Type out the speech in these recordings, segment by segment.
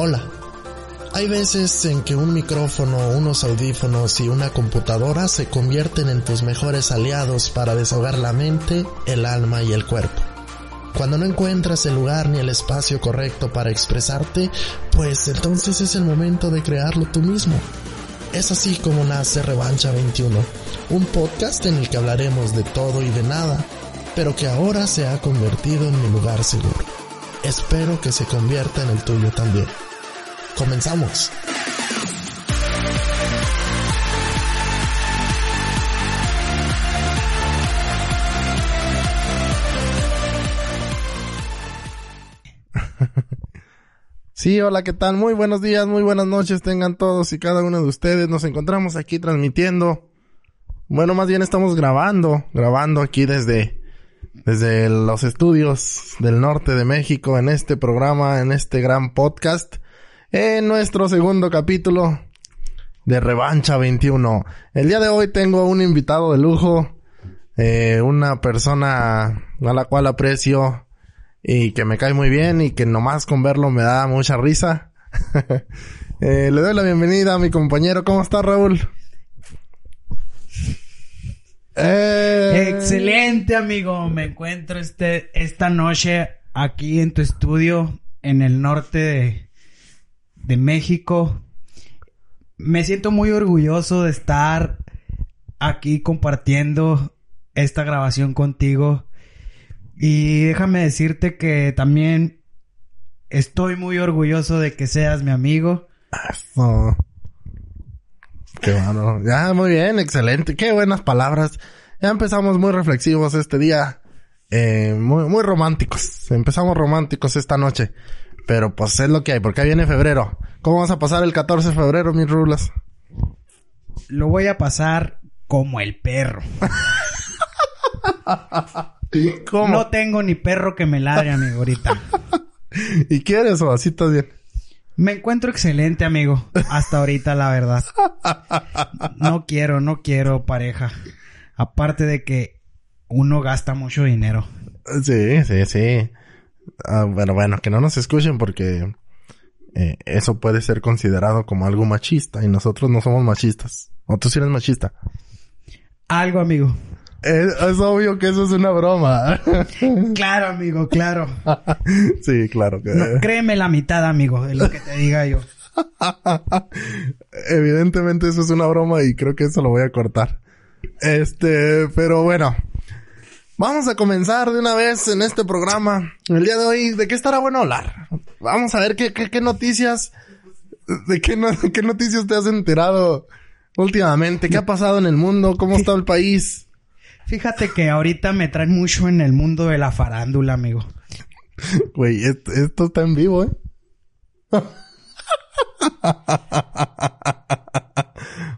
Hola. Hay veces en que un micrófono, unos audífonos y una computadora se convierten en tus mejores aliados para desahogar la mente, el alma y el cuerpo. Cuando no encuentras el lugar ni el espacio correcto para expresarte, pues entonces es el momento de crearlo tú mismo. Es así como nace Revancha 21, un podcast en el que hablaremos de todo y de nada, pero que ahora se ha convertido en mi lugar seguro. Espero que se convierta en el tuyo también. Comenzamos. Sí, hola, ¿qué tal? Muy buenos días, muy buenas noches tengan todos y cada uno de ustedes. Nos encontramos aquí transmitiendo. Bueno, más bien estamos grabando, grabando aquí desde, desde los estudios del norte de México en este programa, en este gran podcast, en nuestro segundo capítulo de Revancha 21. El día de hoy tengo un invitado de lujo, eh, una persona a la cual aprecio y que me cae muy bien y que nomás con verlo me da mucha risa. eh, le doy la bienvenida a mi compañero. ¿Cómo está Raúl? Eh... Excelente amigo, me encuentro este, esta noche aquí en tu estudio en el norte de, de México. Me siento muy orgulloso de estar aquí compartiendo esta grabación contigo. Y déjame decirte que también estoy muy orgulloso de que seas mi amigo. Qué bueno. Ya, muy bien, excelente. Qué buenas palabras. Ya empezamos muy reflexivos este día. Eh, muy, muy románticos. Empezamos románticos esta noche. Pero pues es lo que hay, porque ahí viene febrero. ¿Cómo vas a pasar el 14 de febrero, mis rulas? Lo voy a pasar como el perro. ¿Cómo? No tengo ni perro que me ladre, amigo, ahorita. ¿Y quieres o así estás bien? Me encuentro excelente, amigo. Hasta ahorita, la verdad. No quiero, no quiero pareja. Aparte de que uno gasta mucho dinero. Sí, sí, sí. Ah, bueno, bueno, que no nos escuchen porque eh, eso puede ser considerado como algo machista y nosotros no somos machistas. ¿O tú sí eres machista? Algo, amigo. Es, es obvio que eso es una broma. Claro, amigo, claro. sí, claro que... No, créeme la mitad, amigo, de lo que te diga yo. Evidentemente eso es una broma y creo que eso lo voy a cortar. Este, pero bueno. Vamos a comenzar de una vez en este programa. El día de hoy, ¿de qué estará bueno hablar? Vamos a ver qué, qué, qué noticias, de qué, no, qué noticias te has enterado últimamente. ¿Qué ha pasado en el mundo? ¿Cómo está el país? Fíjate que ahorita me traen mucho en el mundo de la farándula, amigo. Güey, esto, esto está en vivo, ¿eh?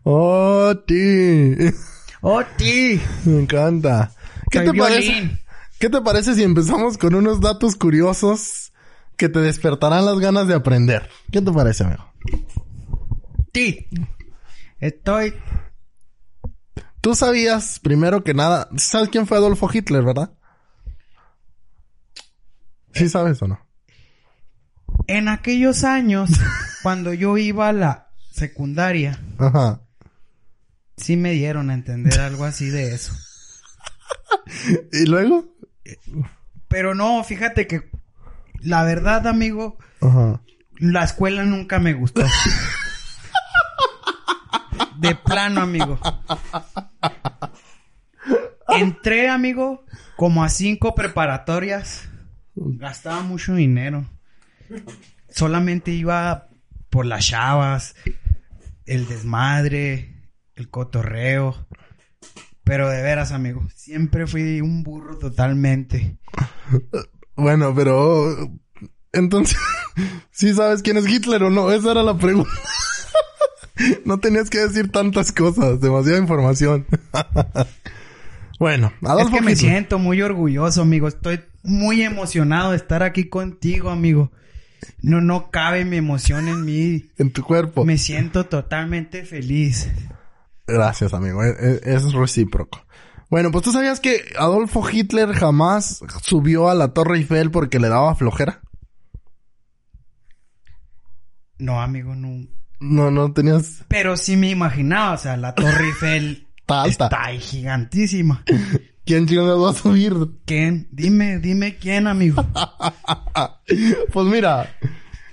¡Oh, ti! ¡Oh, ti! Me encanta. ¿Qué te parece? ¿Qué te parece si empezamos con unos datos curiosos que te despertarán las ganas de aprender? ¿Qué te parece, amigo? Ti. Estoy... Tú sabías, primero que nada, ¿sabes quién fue Adolfo Hitler, verdad? ¿Sí sabes o no? En aquellos años, cuando yo iba a la secundaria, Ajá. sí me dieron a entender algo así de eso. ¿Y luego? Pero no, fíjate que la verdad, amigo, Ajá. la escuela nunca me gustó. De plano, amigo. Entré, amigo, como a cinco preparatorias. Gastaba mucho dinero. Solamente iba por las chavas, el desmadre, el cotorreo. Pero de veras, amigo, siempre fui un burro totalmente. Bueno, pero... Entonces, ¿sí sabes quién es Hitler o no? Esa era la pregunta. no tenías que decir tantas cosas, demasiada información. bueno, Adolfo es que me Hitler. siento muy orgulloso, amigo. Estoy muy emocionado de estar aquí contigo, amigo. No, no cabe mi emoción en mí. En tu cuerpo. Me siento totalmente feliz. Gracias, amigo. Es, es- recíproco. Bueno, pues tú sabías que Adolfo Hitler jamás subió a la Torre Eiffel porque le daba flojera. No, amigo, no. No, no tenías... Pero sí me imaginaba, o sea, la Torre Eiffel Está alta. está ahí gigantísima. ¿Quién chingados va a subir? ¿Quién? Dime, dime quién, amigo. Pues mira,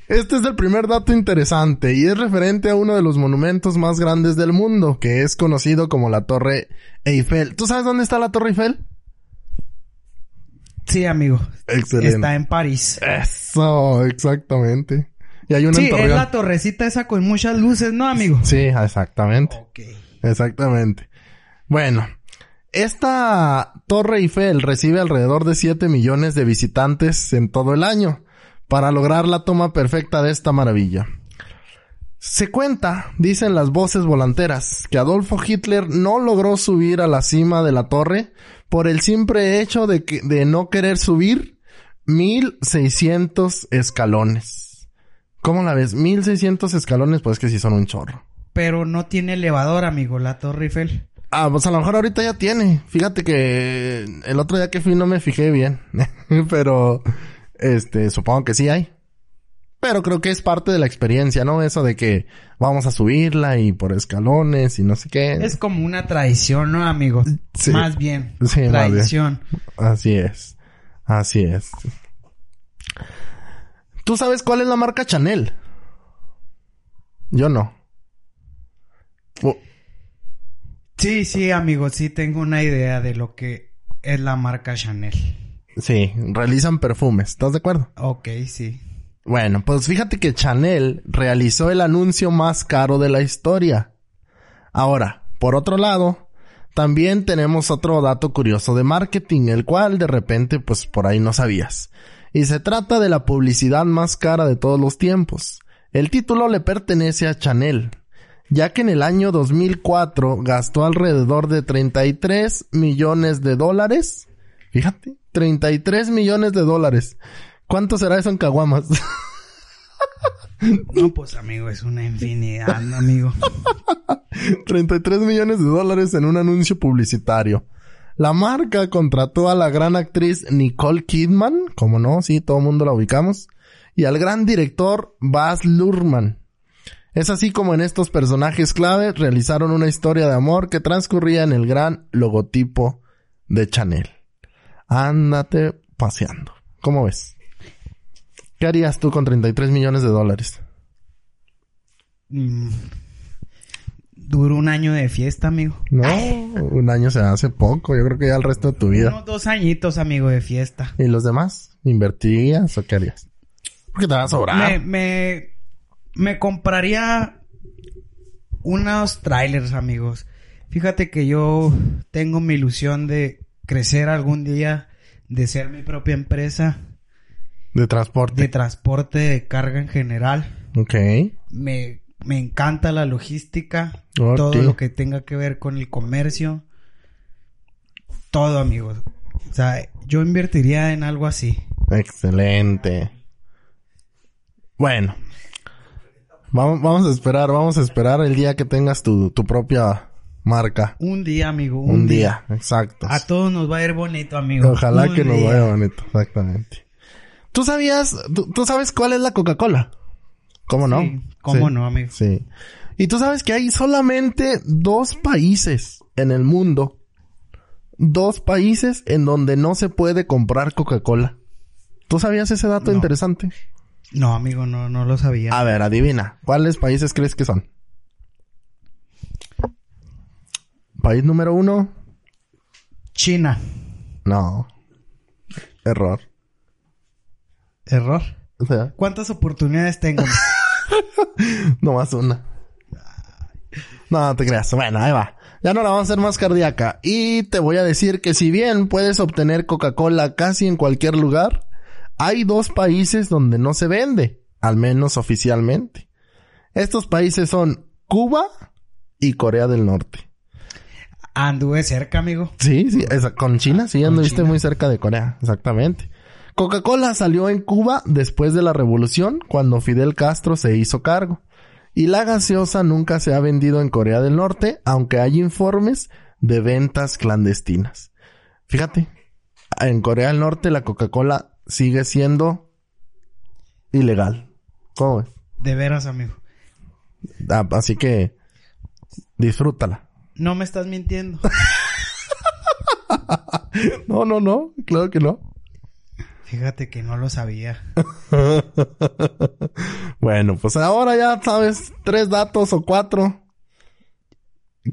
este es el primer dato interesante y es referente a uno de los monumentos más grandes del mundo, que es conocido como la Torre Eiffel. ¿Tú sabes dónde está la Torre Eiffel? Sí, amigo. Excelente. Está en París. Eso, exactamente. Y hay una Sí, en es la torrecita esa con muchas luces, ¿no, amigo? Sí, exactamente. Ok. Exactamente. Bueno, esta Torre Eiffel recibe alrededor de 7 millones de visitantes en todo el año para lograr la toma perfecta de esta maravilla. Se cuenta, dicen las voces volanteras, que Adolfo Hitler no logró subir a la cima de la torre por el simple hecho de, que, de no querer subir 1600 escalones. ¿Cómo la ves? 1600 escalones, pues que sí son un chorro. Pero no tiene elevador, amigo, la Torre Eiffel. Ah, pues a lo mejor ahorita ya tiene. Fíjate que el otro día que fui no me fijé bien. Pero, este, supongo que sí hay. Pero creo que es parte de la experiencia, ¿no? Eso de que vamos a subirla y por escalones y no sé qué. Es como una tradición, ¿no, amigo? Sí. Más bien. Sí, más bien. tradición. Así es. Así es. ¿Tú sabes cuál es la marca Chanel? Yo no. Oh, Sí, sí, amigo, sí tengo una idea de lo que es la marca Chanel. Sí, realizan perfumes. ¿Estás de acuerdo? Ok, sí. Bueno, pues fíjate que Chanel realizó el anuncio más caro de la historia. Ahora, por otro lado, también tenemos otro dato curioso de marketing, el cual de repente pues por ahí no sabías. Y se trata de la publicidad más cara de todos los tiempos. El título le pertenece a Chanel, ya que en el año 2004 gastó alrededor de 33 millones de dólares. Fíjate, 33 millones de dólares. ¿Cuánto será eso en caguamas? No, pues, amigo, es una infinidad, ¿no, amigo. 33 millones de dólares en un anuncio publicitario. La marca contrató a la gran actriz Nicole Kidman, como no, sí, todo el mundo la ubicamos, y al gran director Baz Luhrmann. Es así como en estos personajes clave realizaron una historia de amor que transcurría en el gran logotipo de Chanel. Ándate paseando. ¿Cómo ves? ¿Qué harías tú con 33 millones de dólares? Mm. Duró un año de fiesta, amigo. No, un año se hace poco. Yo creo que ya el resto de tu vida. Unos dos añitos, amigo, de fiesta. ¿Y los demás? ¿Invertirías o qué harías? Porque te va a sobrar. Me, me, me compraría unos trailers, amigos. Fíjate que yo tengo mi ilusión de crecer algún día, de ser mi propia empresa De transporte. de transporte de carga en general. Ok. Me, me encanta la logística, todo lo que tenga que ver con el comercio. Todo, amigos. O sea, yo invertiría en algo así. Excelente. Bueno. Vamos, vamos a esperar, vamos a esperar el día que tengas tu, tu propia marca. Un día, amigo. Un, día. exacto. A todos nos va a ir bonito, amigo. Ojalá Un que nos vaya bonito, exactamente. ¿Tú sabías, tú, tú sabes cuál es la Coca-Cola? ¿Cómo no? Sí, ¿Cómo Sí. no, amigo? Sí. Y tú sabes que hay solamente dos países en el mundo. Dos países en donde no se puede comprar Coca-Cola. ¿Tú sabías ese dato No. interesante? No, amigo, no, no lo sabía. A ver, adivina. ¿Cuáles países crees que son? País número uno. China. No. Error. Error. O sea, ¿Cuántas oportunidades tengo? nomás una. No, te creas. Bueno, ahí va. Ya no la vamos a hacer más cardíaca. Y te voy a decir que si bien puedes obtener Coca-Cola casi en cualquier lugar, hay dos países donde no se vende, al menos oficialmente. Estos países son Cuba y Corea del Norte. Anduve cerca, amigo. Sí, sí, esa- con China, sí, anduviste China. muy cerca de Corea, exactamente. Coca-Cola salió en Cuba después de la revolución, cuando Fidel Castro se hizo cargo. Y la gaseosa nunca se ha vendido en Corea del Norte, aunque hay informes de ventas clandestinas. Fíjate, en Corea del Norte la Coca-Cola sigue siendo ilegal. ¿Cómo ves? De veras, amigo. Ah, así que disfrútala. No me estás mintiendo. no, no, no, claro que no. Fíjate que no lo sabía. bueno, pues ahora ya sabes tres datos o cuatro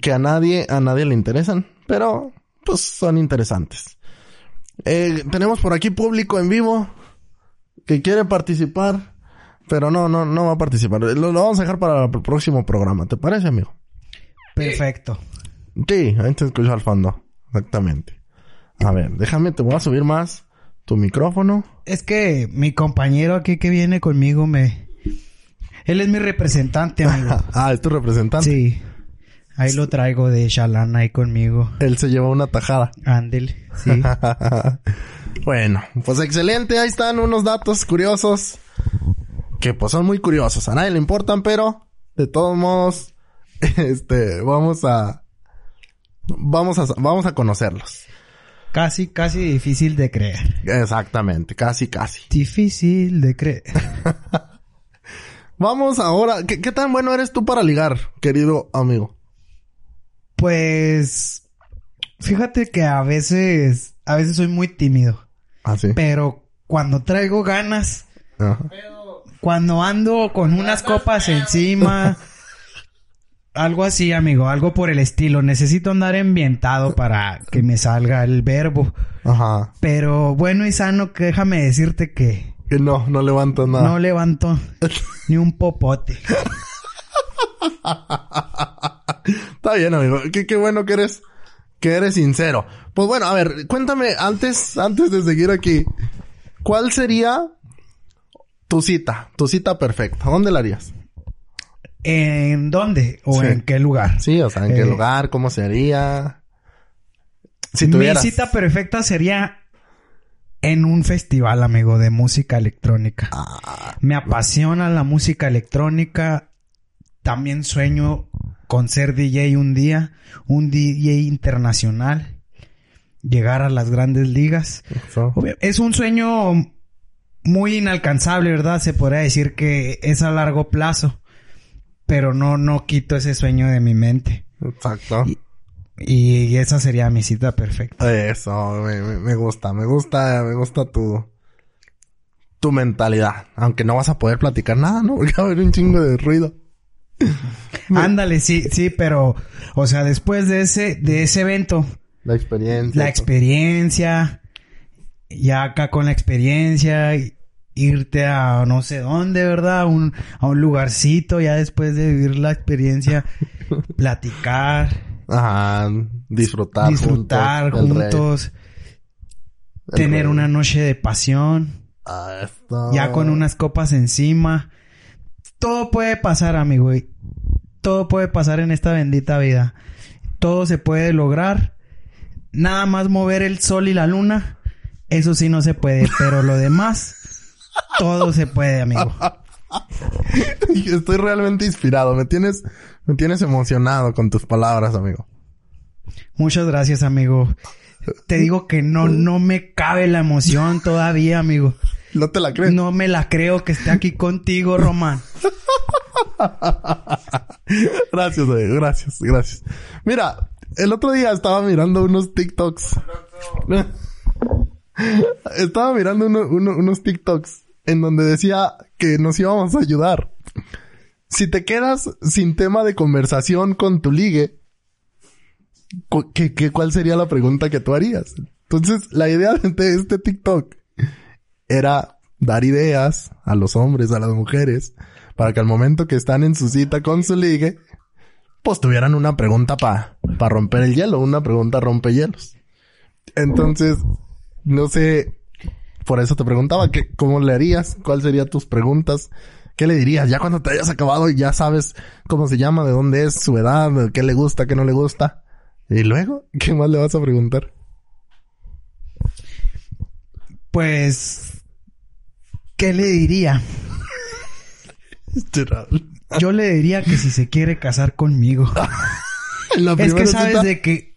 que a nadie, a nadie le interesan, pero pues son interesantes. Eh, tenemos por aquí público en vivo que quiere participar, pero no, no, no va a participar. Lo, lo vamos a dejar para el próximo programa, ¿te parece, amigo? Perfecto. Sí, ahí te escucho al fondo. Exactamente. A ver, déjame, te voy a subir más tu micrófono. Es que mi compañero aquí que viene conmigo me... Él es mi representante, amigo. ah, es tu representante. Sí. Ahí lo traigo de Shalana ahí conmigo. Él se lleva una tajada. Ándel, sí. bueno, pues excelente. Ahí están unos datos curiosos. Que pues son muy curiosos. A nadie le importan, pero de todos modos, este, vamos a, vamos a, vamos a conocerlos. Casi, casi difícil de creer. Exactamente, casi, casi. Difícil de creer. vamos ahora. ¿Qué, ¿Qué tan bueno eres tú para ligar, querido amigo? Pues fíjate que a veces, a veces soy muy tímido. Ah, sí. Pero cuando traigo ganas, cuando ando con unas copas encima, algo así, amigo, algo por el estilo. Necesito andar ambientado para que me salga el verbo. Ajá. Pero bueno y sano, que déjame decirte que... Que no, no levanto nada. No levanto ni un popote. Está bien, amigo. Qué, qué bueno que eres, que eres sincero. Pues bueno, a ver, cuéntame antes, antes de seguir aquí, ¿cuál sería tu cita, tu cita perfecta? ¿Dónde la harías? ¿En dónde? ¿O Sí. en qué lugar? Sí, o sea, ¿en qué Eh, lugar? ¿Cómo sería? Si Mi cita perfecta sería en un festival, amigo, de música electrónica. Ah, Me apasiona la música electrónica. También sueño con ser DJ un día, un DJ internacional, llegar a las grandes ligas. eso. Es un sueño muy inalcanzable, ¿verdad? Se podría decir que es a largo plazo, pero no, no quito ese sueño de mi mente. Exacto. Y esa sería mi cita perfecta. Eso, me, me- gusta, me gusta, me gusta tu, tu mentalidad. Aunque no vas a poder platicar nada, ¿no? Porque va a haber un chingo de ruido. Ándale, sí, sí, pero, o sea, después de ese, de ese evento, La experiencia. la experiencia, ya acá con la experiencia, irte a no sé dónde, ¿verdad? A un, a un lugarcito, ya después de vivir la experiencia, platicar, Ajá, disfrutar, disfrutar juntos. tener rey. una noche de pasión, Ah, esto. ya con unas copas encima. Todo puede pasar, amigo. Todo puede pasar en esta bendita vida. Todo se puede lograr. Nada más mover el sol y la luna. Eso sí no se puede. Pero lo demás, todo se puede, amigo. Estoy realmente inspirado. Me tienes, me tienes emocionado con tus palabras, amigo. Muchas gracias, amigo. Te digo que no, no me cabe la emoción todavía, amigo. ¿No te la crees? No me la creo que esté aquí contigo, Román. Gracias, amigo. Gracias, gracias. Mira, el otro día estaba mirando unos TikToks. estaba mirando uno- uno- unos TikToks en donde decía que nos íbamos a ayudar. Si te quedas sin tema de conversación con tu ligue, ¿qué, qué, cuál sería la pregunta que tú harías? Entonces, la idea de este TikTok era dar ideas a los hombres, a las mujeres, para que al momento que están en su cita con su ligue, pues tuvieran una pregunta para romper el hielo, una pregunta rompehielos. Entonces, no sé, por eso te preguntaba, que, ¿cómo le harías? ¿Cuáles serían tus preguntas? ¿Qué le dirías? Ya cuando te hayas acabado y ya sabes cómo se llama, de dónde es, su edad, qué le gusta, qué no le gusta. Y luego, ¿qué más le vas a preguntar? Pues, ¿qué le diría? Yo le diría que si se quiere casar conmigo. Es que sabes cita- de que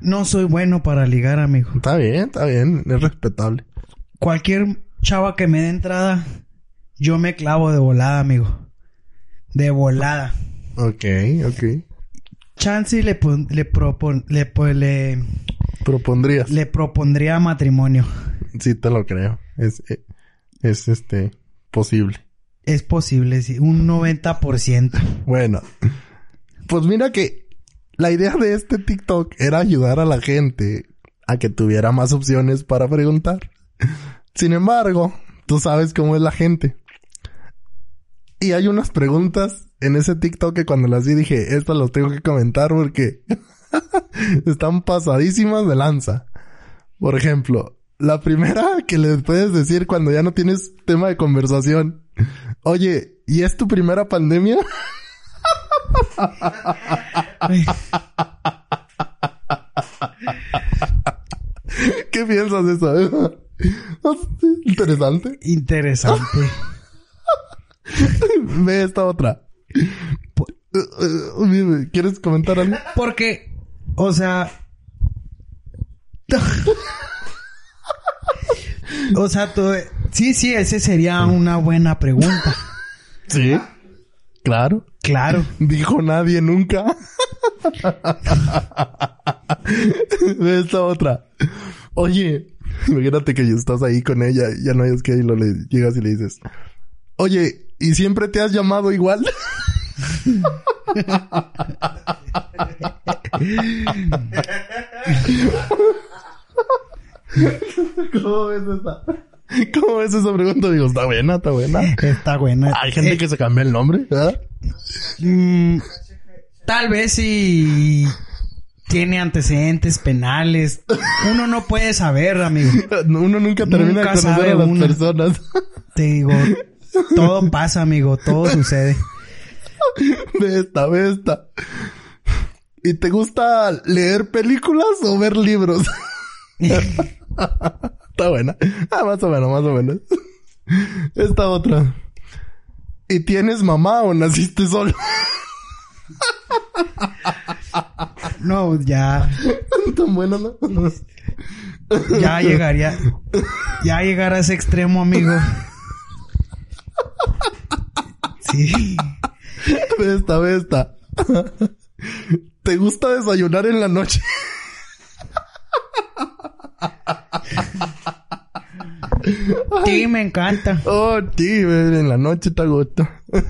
no soy bueno para ligar, amigo. Está bien, está bien, es respetable. Cualquier chava que me dé entrada, yo me clavo de volada, amigo. De volada. Ok, ok. Chance le, le, propon- le, po- le, Propondrías. le propondría matrimonio. Sí, te lo creo. Es, eh, es este, posible. Es posible, sí. Un 90%. Bueno, pues mira que la idea de este TikTok era ayudar a la gente a que tuviera más opciones para preguntar. Sin embargo, tú sabes cómo es la gente. Y hay unas preguntas en ese TikTok que cuando las vi dije, estas las tengo que comentar porque están pasadísimas de lanza. Por ejemplo, la primera que le puedes decir cuando ya no tienes tema de conversación. Oye, ¿y es tu primera pandemia? ¿Qué piensas de eso? Interesante. Interesante. Ve esta otra. ¿Quieres comentar algo? Porque, o sea... o sea, tú- sí, sí, ese sería una buena pregunta. Sí. Claro. Claro. Dijo nadie nunca. Ve esta otra. Oye, imagínate que estás ahí con ella y ya no hayas que y lo le llegas y le dices, oye, ¿y siempre te has llamado igual? ¿Cómo ves esa? ¿Cómo ves esa pregunta? Digo, está buena, está buena. Está buena. Hay gente Eh, que se cambia el nombre, ¿verdad? mm, tal vez si tiene antecedentes penales. Uno no puede saber, amigo. Uno nunca termina Nunca de conocer a las personas. Te digo, todo pasa, amigo. Todo sucede. Esta, ve esta. ¿Y te gusta leer películas o ver libros? Está buena. Ah, más o menos, más o menos. Esta otra. ¿Y tienes mamá o naciste solo? No, ya, Tan buena, ¿no? ya llegaría, ya llegar a ese extremo, amigo. Sí. Esta, esta. ¿Te gusta desayunar en la noche? Sí, me encanta. Oh, sí, ve, en la noche te gusto.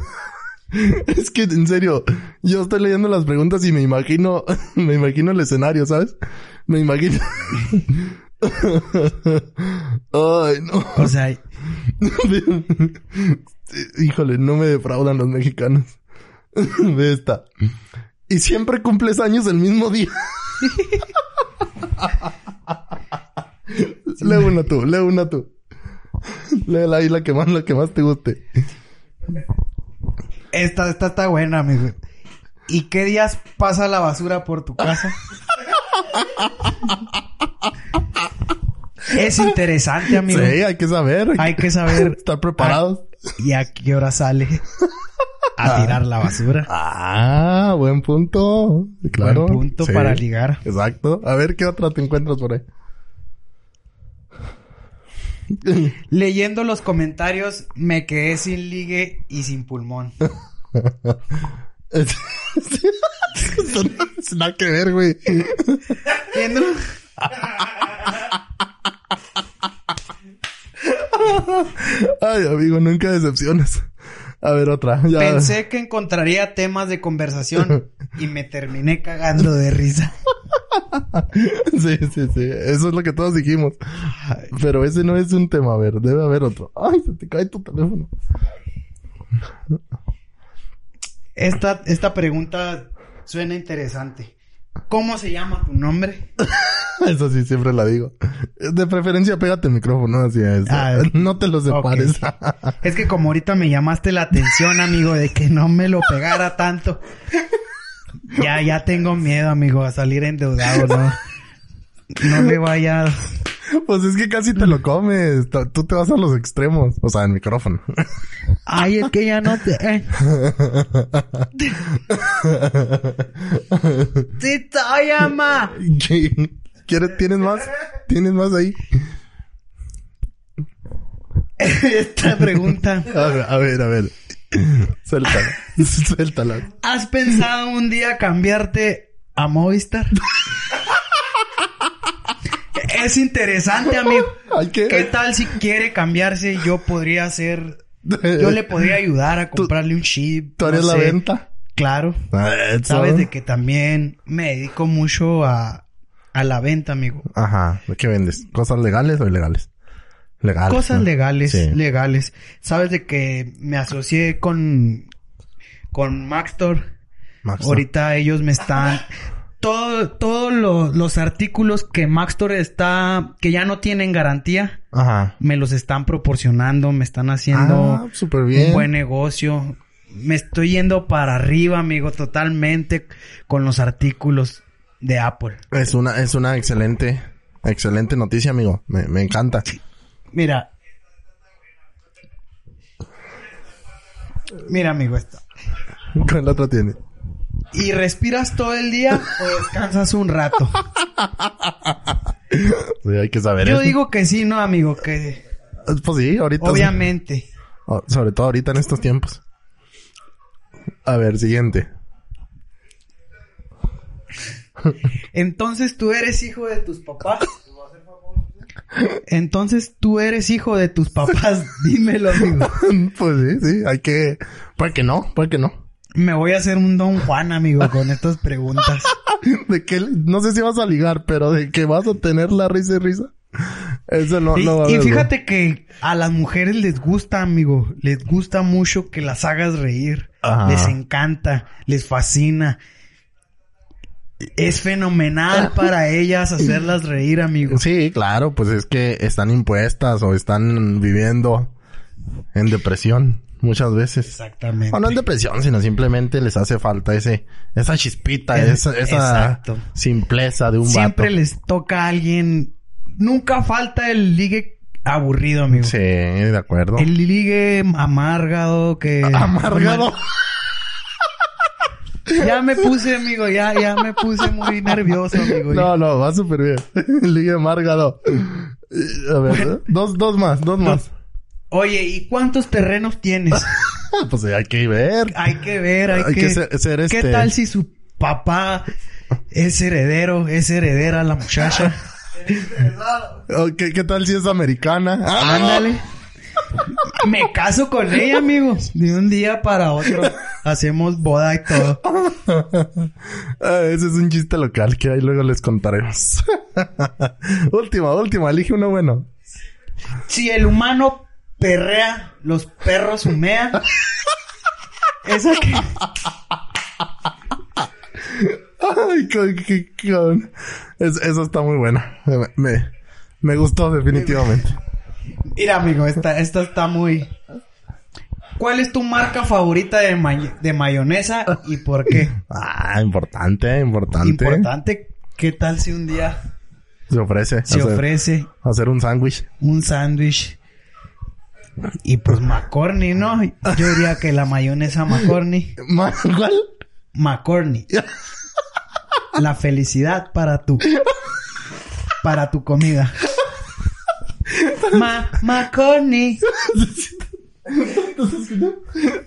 Es que, en serio, yo estoy leyendo las preguntas y me imagino, me imagino el escenario, ¿sabes? Me imagino. Ay, no. O sea, Híjole, no me defraudan los mexicanos. Ve esta. Y siempre cumples años el mismo día. lee una tú, lee una tú. Lee ahí la que más, la que más te guste. esta, esta está buena, amigo. ¿Y qué días pasa la basura por tu casa? es interesante, amigo. Sí, hay que saber. Hay que saber Estar preparados. ¿Y a qué hora sale a tirar la basura? Ah, buen punto. Claro. Buen punto Sí. para ligar. Exacto. A ver qué otra te encuentras por ahí. Leyendo los comentarios, me quedé sin ligue y sin pulmón. Eso no es nada que ver, güey. Ay, amigo, nunca decepciones. A ver, otra. Ya. Pensé que encontraría temas de conversación y me terminé cagando de risa. Sí, sí, sí. Eso es lo que todos dijimos. Pero ese no es un tema. A ver, debe haber otro. Ay, se te cae tu teléfono. Esta, esta pregunta suena interesante. ¿Cómo se llama tu nombre? Eso sí, siempre la digo. De preferencia, pégate el micrófono. Así es. Ah, no te lo separes. Es que como ahorita me llamaste la atención, amigo, de que no me lo pegara tanto. Ya, ya tengo miedo, amigo, a salir endeudado, ¿no? No le vaya... Pues es que casi te lo comes. Tú te vas a los extremos. O sea, el micrófono. Ay, es que ya no te... eh. ¡Sí! ¿Quieres, tienes más? ¿Tienes más ahí? esta pregunta. A ver, a ver, a ver. Suéltala. Suéltala. ¿Has pensado un día cambiarte a Movistar? es interesante, amigo. Que- ¿Qué tal si quiere cambiarse? Yo podría hacer... Yo le podría ayudar a comprarle un chip. ¿Tú harías no la venta? Claro. Eso. Sabes de que también me dedico mucho a, a la venta, amigo. Ajá. ¿De qué vendes? ¿Cosas legales o ilegales? Legales. Cosas ¿no? legales, Sí. legales. Sabes de que me asocié con, con Maxtor. Max, ¿no? Ahorita ellos me están... Todo, todos los, los artículos que Maxtor está... Que ya no tienen garantía. Ajá. Me los están proporcionando. Me están haciendo Ah, súper bien. un buen negocio. Me estoy yendo para arriba, amigo. Totalmente con los artículos de Apple. Es una, es una excelente, excelente noticia, amigo. Me, me encanta. Mira. Mira, amigo, esto. ¿Cuál otra tiene? ¿Y respiras todo el día o descansas un rato? Sí, hay que saber Yo eso. digo que sí, ¿no, amigo? Que Pues sí, ahorita. obviamente. Sobre todo ahorita en estos tiempos. A ver, siguiente. Entonces tú eres hijo de tus papás. Entonces tú eres hijo de tus papás. Dímelo, amigo. pues sí, sí, hay que... Puede que no, puede que no. Me voy a hacer un Don Juan, amigo, con estas preguntas. De que, no sé si vas a ligar, pero de que vas a tener la risa y risa. Eso no, Y, no va a y fíjate que a las mujeres les gusta, amigo. Les gusta mucho que las hagas reír. Ajá. Les encanta. Les fascina. Es fenomenal para ellas hacerlas reír, amigo. ¿no? Sí, claro, pues es que están impuestas o están viviendo en depresión muchas veces. Exactamente. O no en depresión, sino simplemente les hace falta ese, esa chispita, Eh, esa, simpleza de un Siempre vato. les toca a alguien. Nunca falta el ligue aburrido, amigo. Sí, de acuerdo. El ligue amargado que... Amargado. Ya me puse, amigo, ya, ya me puse muy nervioso, amigo. No, no, va súper bien. Ligue amargado. A ver, dos, dos más, dos más. Oye, ¿y cuántos terrenos tienes? Pues hay que ver. Hay que ver, hay, Hay que... que ser- ser ¿Qué este- tal si su papá es heredero, es heredera la muchacha? ¿Qué, qué tal si es americana? Ah, Ándale. Me caso con ella, amigos. De un día para otro. Hacemos boda y todo. Ah, ese es un chiste local que ahí luego les contaremos. última, última, elige uno bueno. Si el humano perrea, los perros humean. Esa que... Ay, con, con- Es- eso está muy buena. Me, me, me gustó definitivamente. Mira, amigo, esta, esta está muy... ¿Cuál es tu marca favorita de, may- de mayonesa y por qué? Ah, importante, importante. Importante. ¿Qué tal si un día Se ofrece. se hacer, ofrece hacer un sándwich. un sándwich? Y pues McCorney, ¿no? Yo diría que la mayonesa McCorney. ¿Cuál? McCorney. La felicidad para tu... Para tu comida. Ma McCorney.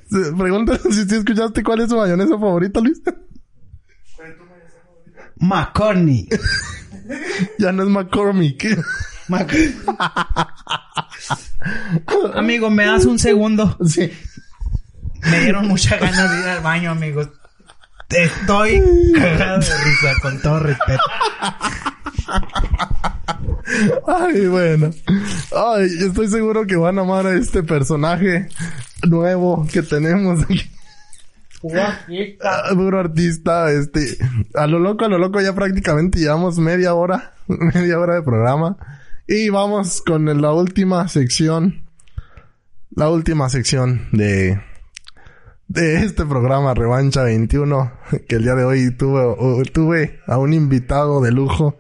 Se- Pregunta si, si escuchaste cuál es su mayonesa favorita, Luis. McCorney. ya no es McCormick. Mac- Amigo, ¿me das un segundo? sí. Me dieron muchas ganas de ir al baño, amigos. Estoy cagado de risa, con todo respeto. Ay, bueno. Ay, estoy seguro que van a amar a este personaje nuevo que tenemos aquí. Ah, Puro artista, este, a lo loco, a lo loco ya prácticamente llevamos media hora, media hora de programa. Y vamos con la última sección, la última sección de, de este programa Revancha 21, que el día de hoy tuve, tuve a un invitado de lujo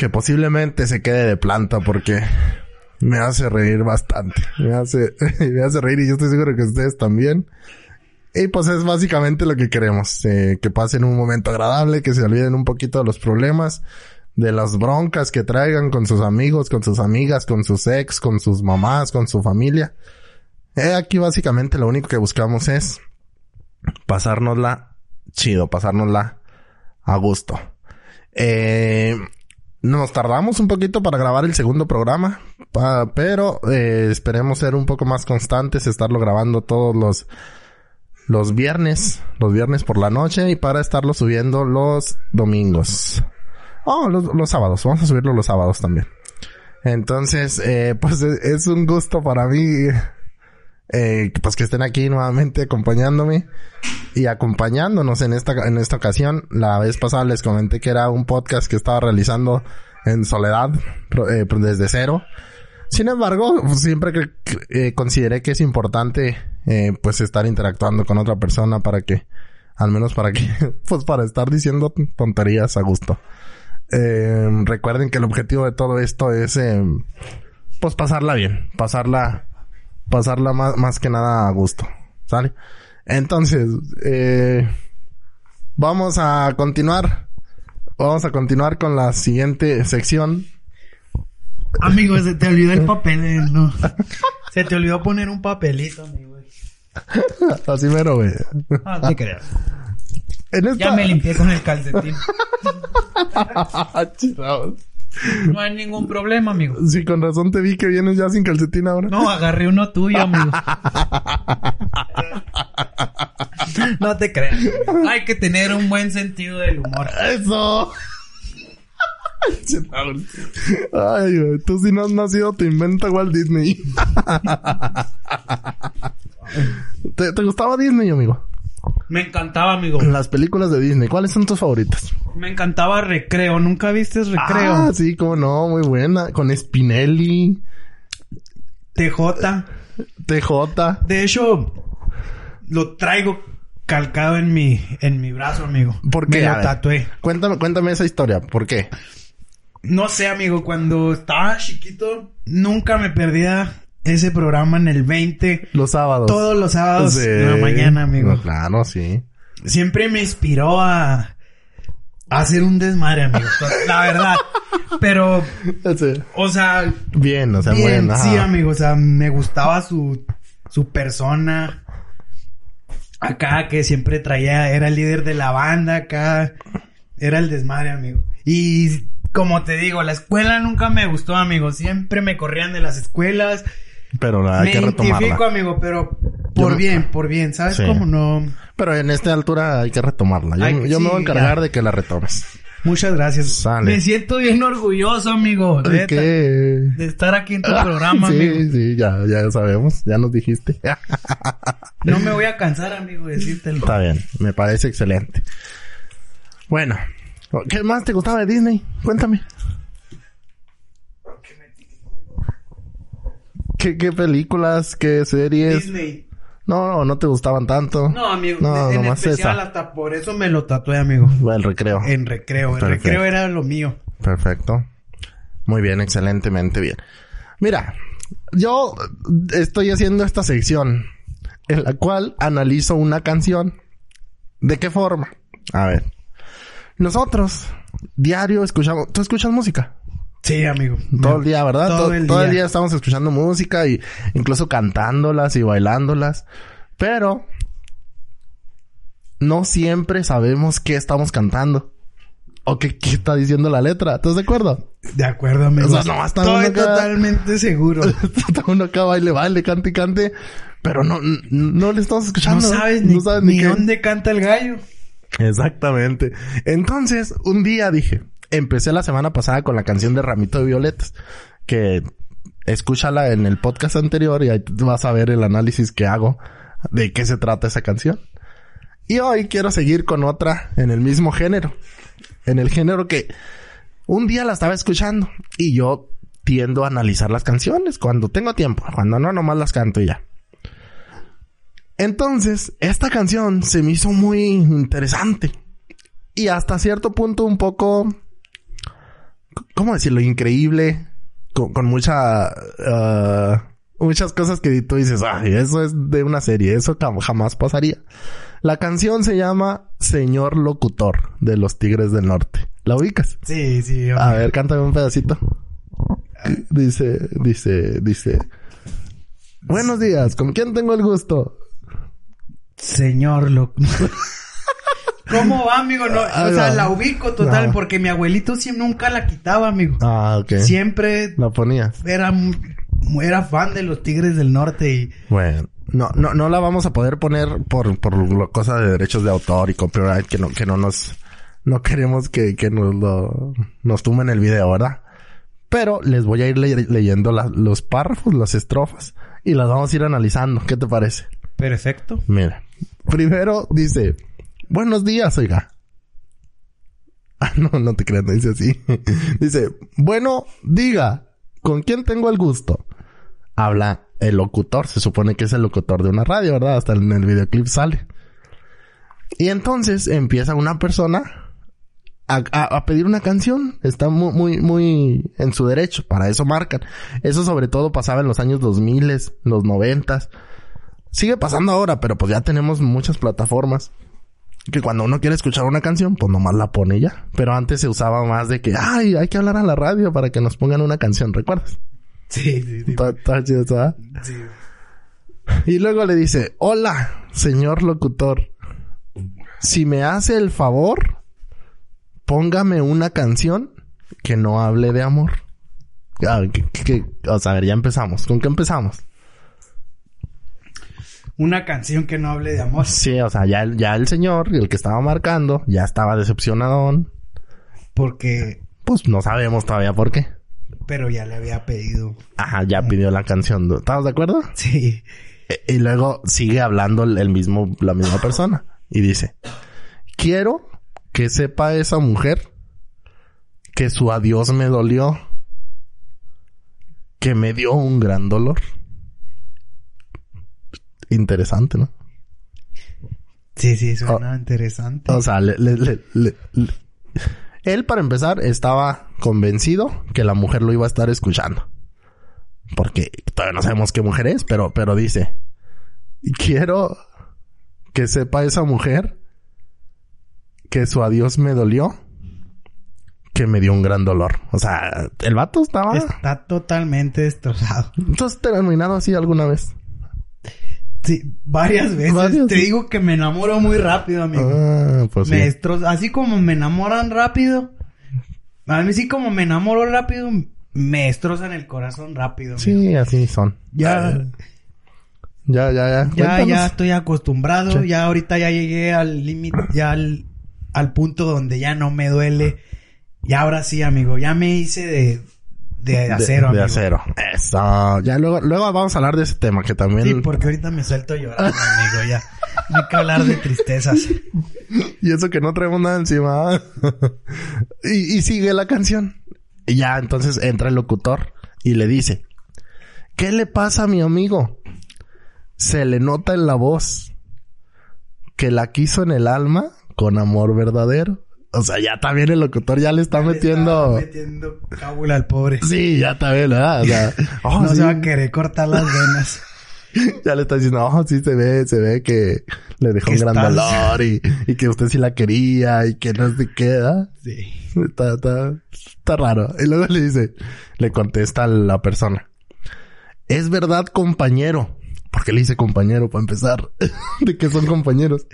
que posiblemente se quede de planta porque me hace reír bastante. Me hace, me hace reír y yo estoy seguro que ustedes también. Y pues es básicamente lo que queremos, eh, que pasen un momento agradable, que se olviden un poquito de los problemas, de las broncas que traigan con sus amigos, con sus amigas, con sus ex, con sus mamás, con su familia. Eh, aquí básicamente lo único que buscamos es pasárnosla chido, pasárnosla a gusto. Eh, nos tardamos un poquito para grabar el segundo programa, pero eh, esperemos ser un poco más constantes, estarlo grabando todos los los viernes, los viernes por la noche y para estarlo subiendo los domingos. Oh, los, sábados, vamos a subirlo los sábados también. Entonces, eh, pues es un gusto para mí eh, pues que estén aquí nuevamente acompañándome y acompañándonos en esta, en esta ocasión. La vez pasada les comenté que era un podcast que estaba realizando en soledad eh, desde cero. Sin embargo, siempre que eh, consideré que es importante eh, pues estar interactuando con otra persona para que, al menos para que, pues para estar diciendo tonterías a gusto. Eh, recuerden que el objetivo de todo esto es em, pues pasarla bien, pasarla pasarla más, más que nada a gusto. ¿Sale? Entonces, eh, vamos a continuar. Vamos a continuar con la siguiente sección. Amigo, se te olvidó el papel, eh, no. Se te olvidó poner un papelito, amigo. Así mero, güey. Ah, te creas. Ya me limpié con el calcetín. No hay ningún problema, amigo. Sí, con razón te vi que vienes ya sin calcetín ahora. No, agarré uno tuyo, amigo. no te creas. Hay que tener un buen sentido del humor. Eso. Ay, güey. Tú si no has nacido te inventa Walt Disney. ¿Te, ¿Te gustaba Disney, amigo? Me encantaba, amigo. Las películas de Disney, ¿cuáles son tus favoritas? Me encantaba Recreo. ¿Nunca viste Recreo? Ah, sí, cómo no, muy buena. Con Spinelli. TJ. TJ. De hecho, lo traigo calcado en mi, en mi brazo, amigo. ¿Por qué? Me lo tatué. Cuéntame, cuéntame esa historia. ¿Por qué? No sé, amigo. Cuando estaba chiquito, nunca me perdía ese programa en el 20. Los sábados. Todos los sábados de la mañana, amigo. claro, sí. Siempre me inspiró a, a hacer un desmadre, amigo. la verdad. Pero, o sea... Bien, o sea, bien, Sí, amigo. O sea, me gustaba su, su persona. Acá, que siempre traía, era el líder de la banda, acá. Era el desmadre, amigo. Y como te digo, la escuela nunca me gustó, amigo. Siempre me corrían de las escuelas. Pero hay me que retomarla. Me identifico, amigo, pero por bien, por bien. ¿Sabes cómo no? Pero en esta altura hay que retomarla. Yo, me voy a encargar de que la retomes. Muchas gracias. Me siento bien orgulloso, amigo. ¿De, qué? De estar aquí en tu programa, sí, amigo. Sí, ya, ya sabemos. Ya nos dijiste. no me voy a cansar, amigo, de decírtelo. Está bien. Me parece excelente. Bueno. ¿Qué más te gustaba de Disney? Cuéntame. ¿Qué, qué películas, qué series? Disney. No, no, no te gustaban tanto. No, amigo. No, en especial hasta por eso me lo tatué, amigo. El recreo. En recreo. El recreo era lo mío. Perfecto. Muy bien, excelentemente bien. Mira, yo estoy haciendo esta sección en la cual analizo una canción. ¿De qué forma? A ver. Nosotros, diario, escuchamos... ¿Tú escuchas música? Sí, amigo. Todo el día, ¿verdad? Todo, el, día. estamos escuchando música y incluso cantándolas y bailándolas. Pero no siempre sabemos qué estamos cantando. O qué, qué está diciendo la letra. ¿Estás de acuerdo? De acuerdo, amigo. O sea, no Estoy totalmente seguro. está uno acá baile, baile, cante y cante. Pero no, no, le estamos escuchando. No sabes ni, ni dónde canta el gallo. Exactamente. Entonces, un día dije, empecé la semana pasada con la canción de Ramito de Violetas, que escúchala en el podcast anterior y ahí vas a ver el análisis que hago de qué se trata esa canción. Y hoy quiero seguir con otra en el mismo género. En el género que un día la estaba escuchando y yo tiendo a analizar las canciones cuando tengo tiempo, cuando no, nomás las canto y ya. Entonces, esta canción se me hizo muy interesante. Y hasta cierto punto un poco ¿cómo decirlo? Increíble, con, mucha, uh, muchas cosas que tú dices, ay, eso es de una serie, eso jamás pasaría. La canción se llama señor locutor de los Tigres del Norte. ¿La ubicas? Sí, sí. A ver, cántame un pedacito. Dice, dice, dice. Buenos días, ¿con quién tengo el gusto? Señor locutor. ¿Cómo va, amigo? No, o sea, la ubico total porque mi abuelito siempre nunca la quitaba, amigo. Ah, ok. Siempre la ponía. Era, era fan de los Tigres del Norte y... Bueno. No, no, no la vamos a poder poner por, por cosa de derechos de autor y copyright que no, que no nos, no queremos que, que nos lo, nos tumben el video, ¿verdad? Pero les voy a ir leyendo los párrafos, las estrofas y las vamos a ir analizando. ¿Qué te parece? Perfecto. Mira, primero dice, buenos días, oiga. Ah, no, no te creas, no dice así. dice, bueno, diga, ¿con quién tengo el gusto? Habla el locutor, se supone que es el locutor de una radio, ¿verdad? Hasta en el videoclip sale. Y entonces empieza una persona a, pedir una canción. Está muy, muy, muy en su derecho. Para eso marcan. Eso sobre todo pasaba en los años 2000, los 90. Sigue pasando ahora, pero pues ya tenemos muchas plataformas. Que cuando uno quiere escuchar una canción, pues nomás la pone ya. Pero antes se usaba más de que, ay, hay que hablar a la radio para que nos pongan una canción, ¿recuerdas? Sí, sí, sí. Sí. Y luego le dice, hola, señor locutor. Si me hace el favor, póngame una canción que no hable de amor. Ah, o sea, ya empezamos. ¿Con qué empezamos? Una canción que no hable de amor. Sí, o sea, ya, ya el señor, el que estaba marcando, ya estaba decepcionadón. Porque... Pues no sabemos todavía por qué. Pero ya le había pedido. Ajá, ya pidió la canción. ¿Estamos de acuerdo? Sí. E, y luego sigue hablando el mismo, la misma persona. Y dice, quiero que sepa esa mujer que su adiós me dolió, que me dio un gran dolor. Interesante, ¿no? Sí, sí, suena interesante. O sea, él para empezar estaba convencido que la mujer lo iba a estar escuchando. Porque todavía no sabemos qué mujer es, pero, pero dice, quiero que sepa esa mujer que su adiós me dolió, que me dio un gran dolor. O sea, el vato estaba... Está totalmente destrozado. ¿Entonces terminado así alguna vez? Sí, varias veces. Te digo que me enamoro muy rápido, amigo. Ah, pues me Así como me enamoran rápido. A mí sí como me enamoro rápido, me destrozan el corazón rápido. Sí, así son. Ya... Ya, ya, ya. Ya, ya estoy acostumbrado. Ya ahorita ya llegué al límite, ya al al punto donde ya no me duele. Y ahora sí, amigo, ya me hice de, de acero, de, acero. Eso. Ya luego, luego vamos a hablar de ese tema que también. Sí, porque ahorita me suelto llorando, amigo, ya. No hay que hablar de tristezas. Y eso que no traemos nada encima. y, y sigue la canción. Y ya entonces entra el locutor y le dice: ¿Qué le pasa a mi amigo? Se le nota en la voz que la quiso en el alma con amor verdadero. O sea, ya también el locutor ya le está metiendo. está metiendo cábula al pobre. Sí, ya también, ¿verdad? O sea, oh, no se va a querer cortar las venas. ya le está diciendo, oh, sí se ve, se ve que le dejó un gran dolor y, y, que usted sí la quería y que no se queda. Sí. Está, está, está raro. Y luego le dice, le contesta a la persona. Es verdad, compañero. ¿Por qué le dice compañero para empezar? ¿De qué son compañeros?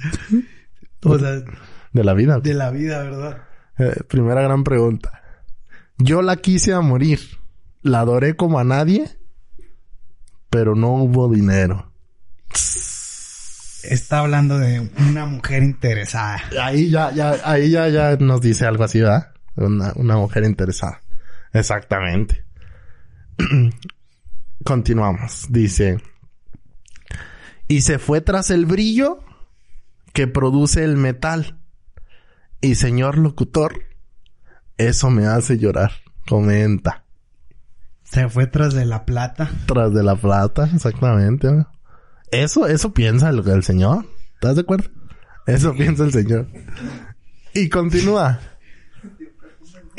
De la vida. De la vida, ¿verdad? Eh, primera gran pregunta. Yo la quise a morir. La adoré como a nadie. Pero no hubo dinero. Está hablando de una mujer interesada. Ahí ya, ya, ahí ya, ya nos dice algo así, ¿verdad? Una, una mujer interesada. Exactamente. Continuamos. Dice. Y se fue tras el brillo que produce el metal. Y señor locutor, eso me hace llorar. Comenta. Se fue tras de la plata. Tras de la plata, exactamente. Eso, eso piensa el, señor. ¿Estás de acuerdo? Eso piensa el señor. Y continúa.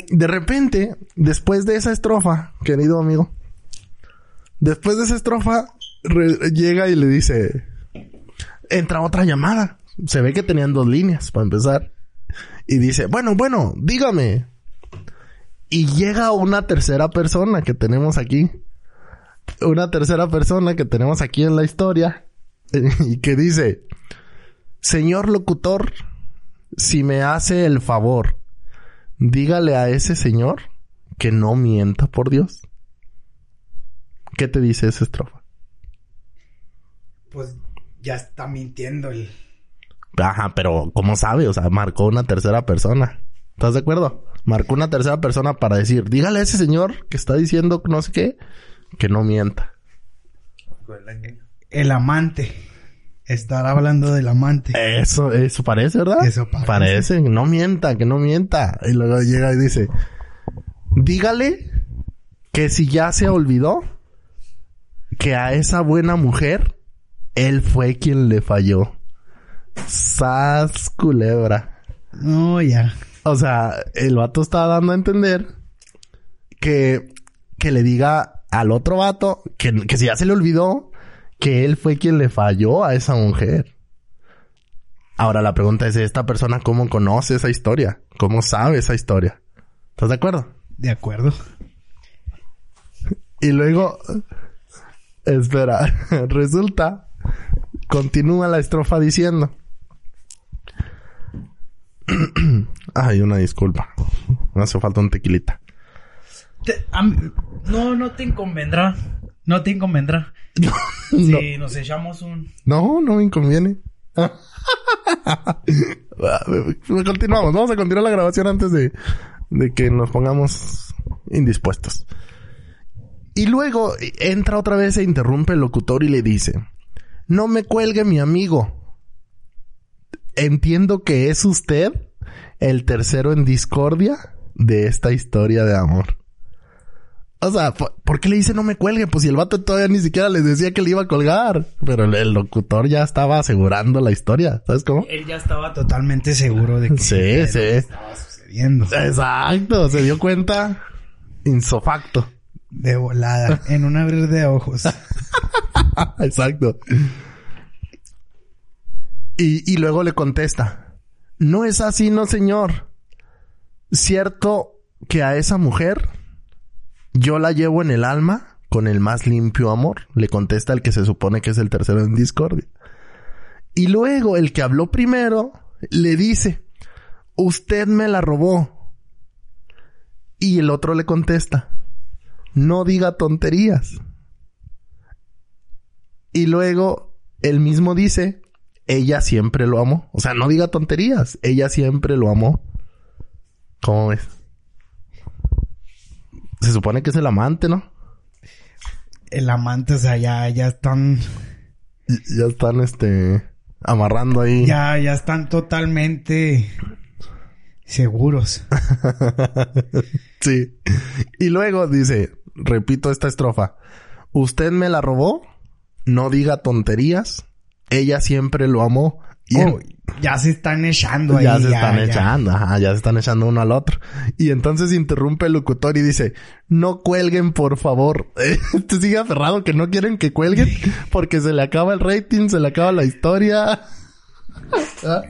De repente, después de esa estrofa, querido amigo, después de esa estrofa, llega y le dice, entra otra llamada Se ve que tenían dos líneas para empezar. Y dice, bueno, bueno, dígame. Y llega una tercera persona que tenemos aquí. Una tercera persona que tenemos aquí en la historia. Y que dice, señor locutor, si me hace el favor, dígale a ese señor que no mienta por Dios. ¿Qué te dice esa estrofa? Pues ya está mintiendo el... Ajá, pero ¿cómo sabe? O sea, marcó una tercera persona. ¿Estás de acuerdo? Marcó una tercera persona para decir, dígale a ese señor que está diciendo no sé qué, que no mienta. El amante. Estar hablando del amante. Eso, eso parece, ¿verdad? Eso parece. Parece, no mienta, que no mienta. Y luego llega y dice, dígale que si ya se olvidó, que a esa buena mujer, él fue quien le falló. Sas culebra. No, ya. O sea, el vato está dando a entender que, que le diga al otro vato que, que si ya se le olvidó, que él fue quien le falló a esa mujer. Ahora la pregunta es, ¿esta persona cómo conoce esa historia? ¿Cómo sabe esa historia? ¿Estás de acuerdo? De acuerdo. Y luego, espera, resulta, continúa la estrofa diciendo. Ay, una disculpa. Me hace falta un tequilita. Te- a mí- no, no te inconvendrá. No te inconvendrá. Si nos echamos un... No, no me inconviene. Continuamos, vamos a continuar la grabación antes de, de que nos pongamos indispuestos. Y luego entra otra vez e interrumpe el locutor y le dice, no me cuelgue mi amigo. Entiendo que es usted el tercero en discordia de esta historia de amor. O sea, ¿por qué le dice no me cuelgue? Pues si el vato todavía ni siquiera les decía que le iba a colgar. Pero el, locutor ya estaba asegurando la historia. ¿Sabes cómo? Él ya estaba totalmente seguro de que Sí, de lo sí. que estaba sucediendo. Exacto. Se dio cuenta insofacto. De volada, en un abrir de ojos. Exacto. Y, luego le contesta. No es así, no señor. Cierto que a esa mujer yo la llevo en el alma con el más limpio amor. Le contesta el que se supone que es el tercero en discordia. Y luego el que habló primero le dice, usted me la robó. Y el otro le contesta, no diga tonterías. Y luego el mismo dice, ella siempre lo amó. O sea, no diga tonterías, ella siempre lo amó. ¿Cómo ves? Se supone que es el amante, ¿no? El amante, o sea, ya, ya están, Ya están, este, amarrando ahí. ya, ya están totalmente seguros. sí. Y luego dice, repito esta estrofa. Usted me la robó, no diga tonterías, ella siempre lo amó. Y Oh, ya se están echando ahí. ya se están ya. echando, ajá, ya se están echando uno al otro. Y entonces interrumpe el locutor y dice, no cuelguen, por favor. Este sigue aferrado que no quieren que cuelguen porque se le acaba el rating, se le acaba la historia. Ah.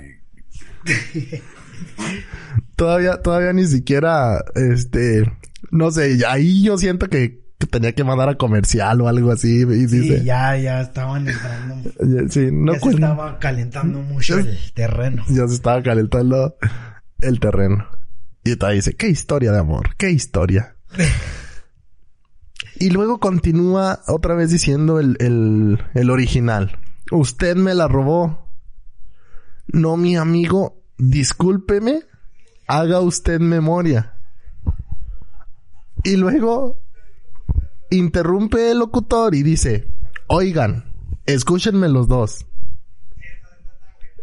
todavía, todavía ni siquiera, este, no sé, ahí yo siento que, que tenía que mandar a comercial o algo así. Y Sí, dice, ya, ya estaban entrando. sí, no ya se estaba calentando mucho el terreno. Ya se estaba calentando el terreno. Y todavía dice, qué historia de amor, qué historia. y luego continúa otra vez diciendo el, el, el original. Usted me la robó. No, mi amigo, discúlpeme, haga usted memoria. Y luego interrumpe el locutor y dice, oigan, escúchenme los dos.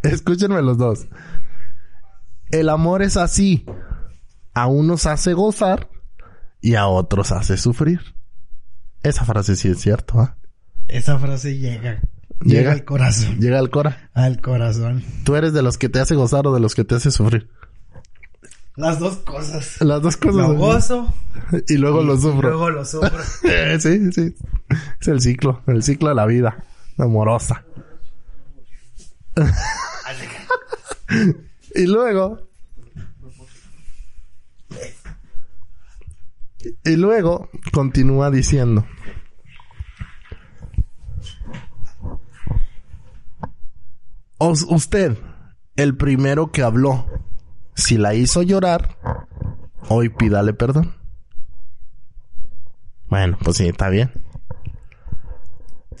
Escúchenme los dos. El amor es así. A unos hace gozar y a otros hace sufrir. Esa frase sí es cierto, ¿ah? Esa frase llega. Llega. Llega al corazón. Llega al cora. Al corazón. ¿Tú eres de los que te hace gozar o de los que te hace sufrir? Las dos cosas. Las dos cosas. Lo gozo. Y luego lo sufro. Luego lo sufro. Eh, sí, sí. Es el ciclo. El ciclo de la vida. Amorosa. y luego... Y luego continúa diciendo. Os- usted, el primero que habló, si la hizo llorar, hoy pídale perdón. Bueno, pues sí, está bien.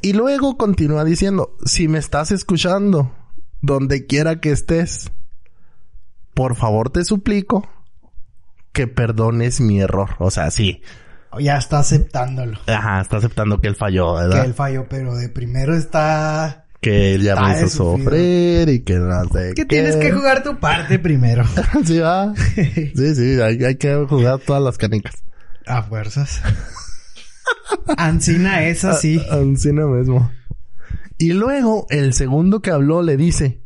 Y luego continúa diciendo, si me estás escuchando, donde quiera que estés, por favor te suplico que perdones mi error. O sea, sí. Ya está aceptándolo. Ajá, está aceptando que él falló, Que ¿verdad? él falló, pero de primero está... Que ya me hizo sufrir y que no sé Que qué. tienes que jugar tu parte primero. sí, va. Sí, sí, hay, hay que jugar todas las canicas. A fuerzas. Ancina es así. Ancina mismo. Y luego, el segundo que habló le dice,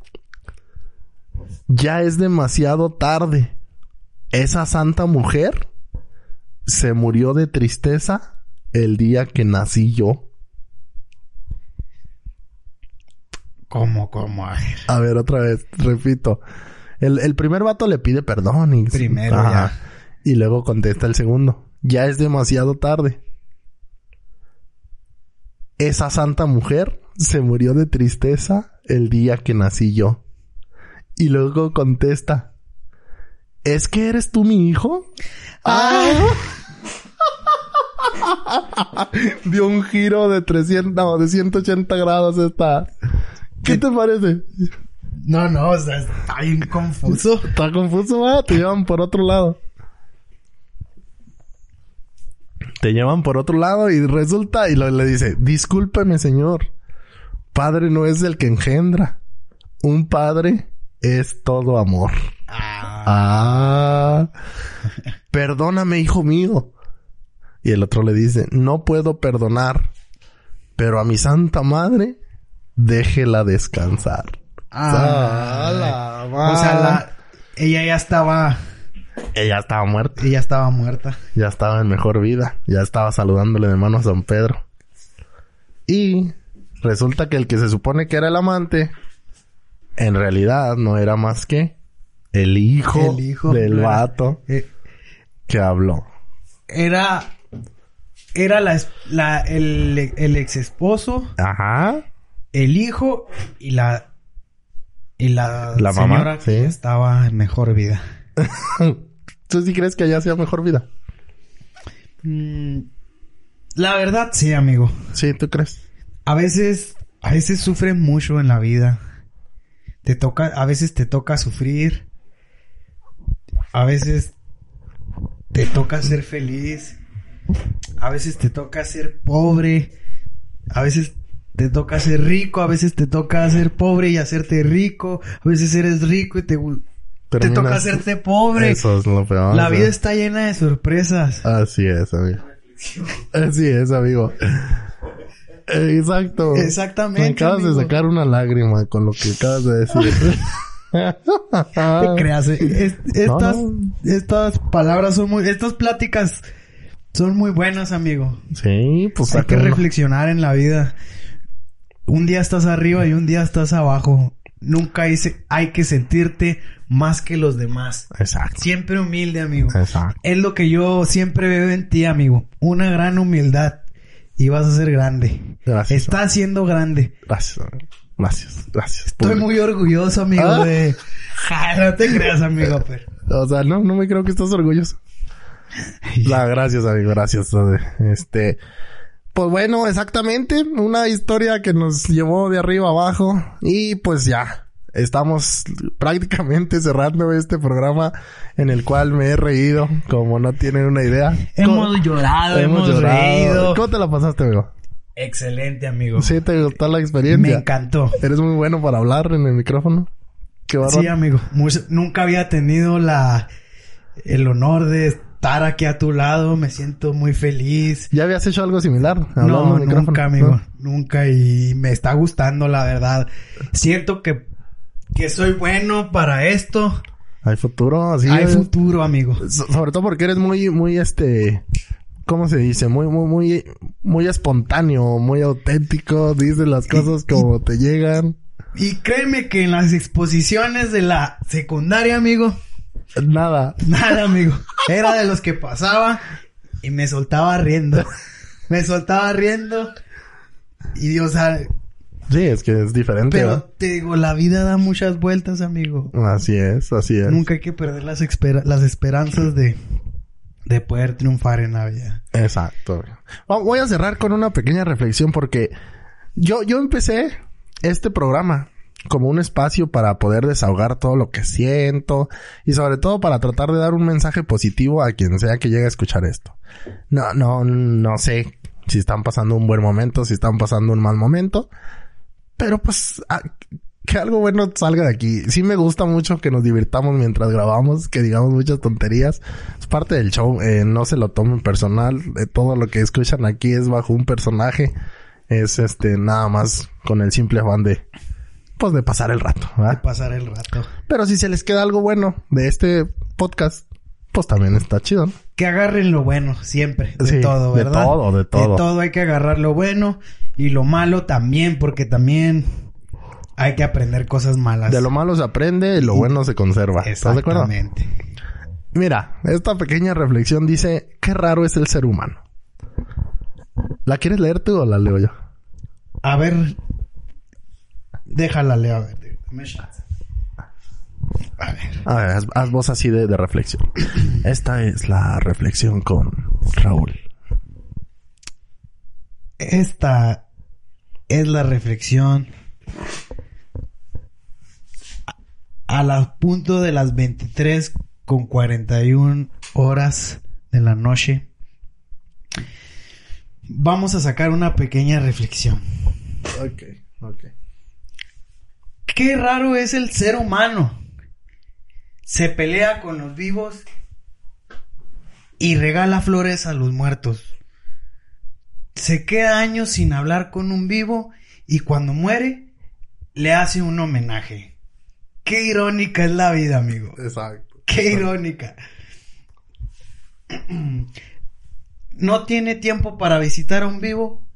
ya es demasiado tarde. Esa santa mujer se murió de tristeza el día que nací yo. ¿Cómo, cómo? A ver. A ver, otra vez, repito. El, el primer vato le pide perdón y... Primero, Ajá. Y luego contesta el segundo. Ya es demasiado tarde. Esa santa mujer se murió de tristeza el día que nací yo. Y luego contesta. ¿Es que eres tú mi hijo? ¡Ah! Dio un giro de 300, no, de 180 grados esta. ¿Qué te parece? No, no, o sea, está bien confuso. Está confuso, va. Te llevan por otro lado. Te llevan por otro lado y resulta y lo- le dice, discúlpeme señor, padre no es el que engendra, un padre es todo amor. Ah, Ah, perdóname hijo mío. Y el otro le dice, no puedo perdonar, pero a mi santa madre déjela descansar. ah. La o sea, la, ella ya estaba, Ella estaba muerta. ella estaba muerta. Ya estaba en mejor vida. Ya estaba saludándole de mano a San Pedro. Y resulta que el que se supone que era el amante, en realidad no era más que el hijo, El hijo del era- vato Eh, que habló. era, era la, el, el ex esposo, Ajá. El hijo y la, y la, La mamá, señora que sí. estaba en mejor vida. ¿Tú sí crees que allá sea mejor vida? Mm, la verdad, sí, amigo. Sí, ¿tú crees? A veces, a veces sufres mucho en la vida. Te toca, a veces te toca sufrir. A veces te toca ser feliz. A veces te toca ser pobre. A veces te toca ser rico. A veces te toca ser pobre y hacerte rico. A veces eres rico y te, te toca hacerte pobre. Eso es lo peor. La vida está llena de sorpresas. Así es, amigo. Así es, amigo. Exacto. Exactamente, Me acabas amigo. de sacar una lágrima con lo que acabas de decir. te creas. eh. Es- estas, No, no. estas palabras son muy, estas pláticas son muy buenas, amigo. Sí, pues Hay que uno. reflexionar en la vida. Un día estás arriba y un día estás abajo. Nunca hice, hay que sentirte más que los demás. Exacto. Siempre humilde, amigo. Exacto. Es lo que yo siempre veo en ti, amigo. Una gran humildad. Y vas a ser grande. Gracias. Estás siendo grande. Gracias. amigo. Gracias. Gracias. Estoy muy orgulloso, amigo, Ah. de... Ja, no te creas, amigo, pero... O sea, no, no me creo que estás orgulloso. No, gracias, amigo. Gracias. Este... Pues bueno, exactamente. Una historia que nos llevó de arriba abajo. Y pues ya. Estamos prácticamente cerrando este programa en el cual me he reído, como no tienen una idea. Hemos llorado, hemos, llorado. reído. ¿Cómo te la pasaste, amigo? Excelente, amigo. ¿Sí te gustó la Me experiencia? encantó. ¿Eres muy bueno para hablar en el micrófono? Qué bárbaro. Sí, amigo. Muy- nunca había tenido la... El honor de estar aquí a tu lado. Me siento muy feliz. ¿Ya habías hecho algo similar? No, nunca, amigo. ¿No? Nunca. Y me está gustando, la verdad. Siento que... Que soy bueno para esto. Hay futuro, así Hay es. futuro, amigo. So- sobre todo porque eres muy, muy, este... ¿Cómo se dice? Muy, muy, muy, muy espontáneo, muy auténtico. Dices las cosas como te llegan. Y créeme que en las exposiciones de la secundaria, amigo, Nada. nada, amigo. Era de los que pasaba y me soltaba riendo. Me soltaba riendo. Y Dios sabe. Sí, es que es diferente. Pero ¿verdad? te digo, la vida da muchas vueltas, amigo. Así es, así es. Nunca hay que perder las, espera- las esperanzas de, de poder triunfar en la vida. Exacto. Voy a cerrar con una pequeña reflexión porque yo, yo empecé este programa como un espacio para poder desahogar todo lo que siento y sobre todo para tratar de dar un mensaje positivo a quien sea que llegue a escuchar esto. No, no, no sé si están pasando un buen momento, si están pasando un mal momento, pero pues ah, que algo bueno salga de aquí. Sí me gusta mucho que nos divirtamos mientras grabamos, que digamos muchas tonterías. Es parte del show, eh, no se lo tomen personal. Eh, todo lo que escuchan aquí es bajo un personaje. Es este, nada más con el simple afán de, pues de pasar el rato, De pasar el rato. Pero si se les queda algo bueno de este podcast, pues también está chido, ¿no? Que agarren lo bueno, siempre. De Sí, todo, de ¿verdad? todo, de todo. De todo hay que agarrar lo bueno y lo malo también, porque también hay que aprender cosas malas. De lo malo se aprende y lo bueno se conserva. ¿Estás de acuerdo? Exactamente. Mira, esta pequeña reflexión dice, qué raro es el ser humano. ¿La quieres leer tú o la leo yo? A ver. Déjala, Leo. A ver. A ver. A ver, haz, haz voz así de, de reflexión. Esta es la reflexión con Raúl. Esta es la reflexión a- a la punto de las 23 con 41 horas de la noche. Vamos a sacar una pequeña reflexión. Ok, ok. Qué raro es el ser humano. Se pelea con los vivos y regala flores a los muertos. Se queda años sin hablar con un vivo y cuando muere le hace un homenaje. Qué irónica es la vida, amigo. Exacto. Qué irónica. No tiene tiempo para visitar a un vivo,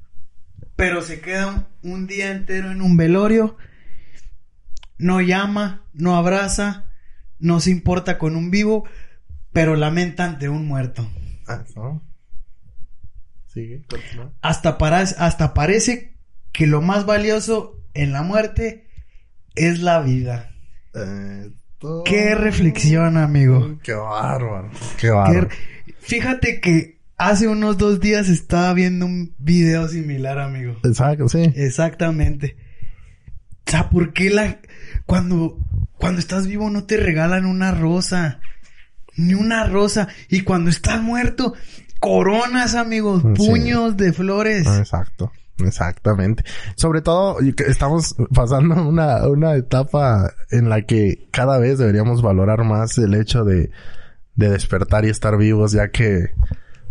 pero se queda un, un día entero en un velorio. No llama, no abraza, no se importa con un vivo, pero lamenta ante un muerto. Ah, ¿no? Sigue, continúa. Hasta, para- hasta parece que lo más valioso en la muerte es la vida. Eh, todo- Qué reflexión, amigo. Qué bárbaro. Qué bárbaro. Fíjate que hace unos dos días estaba viendo un video similar, amigo. Exacto, sí. Exactamente. O sea, ¿por qué la... Cuando, cuando estás vivo no te regalan una rosa? Ni una rosa. Y cuando estás muerto, coronas, amigos. Sí. Puños de flores. Ah, Exacto, exactamente. Sobre todo, estamos pasando una, una etapa en la que cada vez deberíamos valorar más el hecho de, de despertar y estar vivos, ya que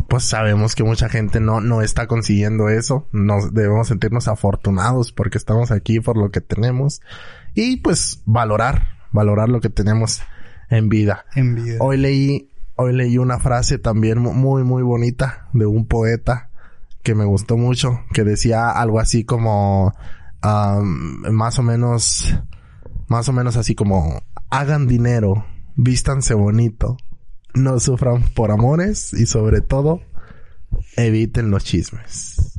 pues sabemos que mucha gente no, no está consiguiendo eso. Nos debemos sentirnos afortunados porque estamos aquí por lo que tenemos. Y pues valorar, valorar lo que tenemos en vida. En vida. Hoy leí, hoy leí una frase también mu- muy, muy bonita de un poeta que me gustó mucho, que decía algo así como, más o menos, más o menos así como, hagan dinero, vístanse bonito, no sufran por amores y sobre todo, eviten los chismes.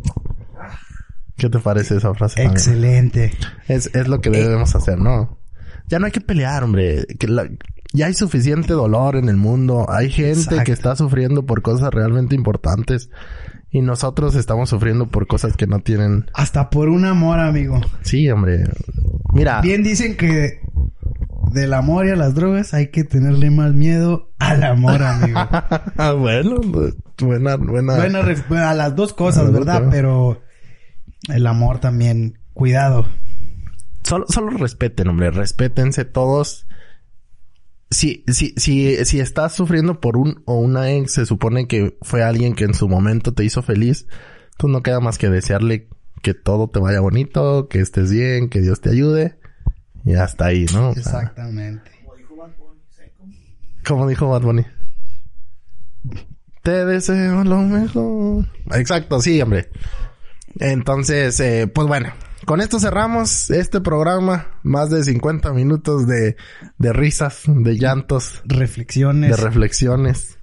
¿Qué te parece esa frase? Excelente. Es, es lo que debemos hacer, ¿no? Ya no hay que pelear, hombre. Que la- ya hay suficiente dolor en el mundo. Hay gente Exacto. que está sufriendo por cosas realmente importantes. Y nosotros estamos sufriendo por cosas que no tienen... Hasta por un amor, amigo. Sí, hombre. Mira. Bien dicen que del amor y a las drogas hay que tenerle más miedo al amor, amigo. bueno, buena, buena. Bueno, a las dos cosas, ¿verdad? Pero el amor también, cuidado. Solo, solo respeten, hombre. Respétense todos. Si, si, si, si estás sufriendo por un o una ex, se supone que fue alguien que en su momento te hizo feliz. Tú no queda más que desearle que todo te vaya bonito, que estés bien, que Dios te ayude. Y hasta ahí, ¿no? O sea, Exactamente. como dijo Bad Bunny. Te deseo lo mejor. Exacto, sí, hombre. Entonces, eh, pues bueno, con esto cerramos este programa. Más de 50 minutos de, de risas, de llantos, Reflexiones. de reflexiones.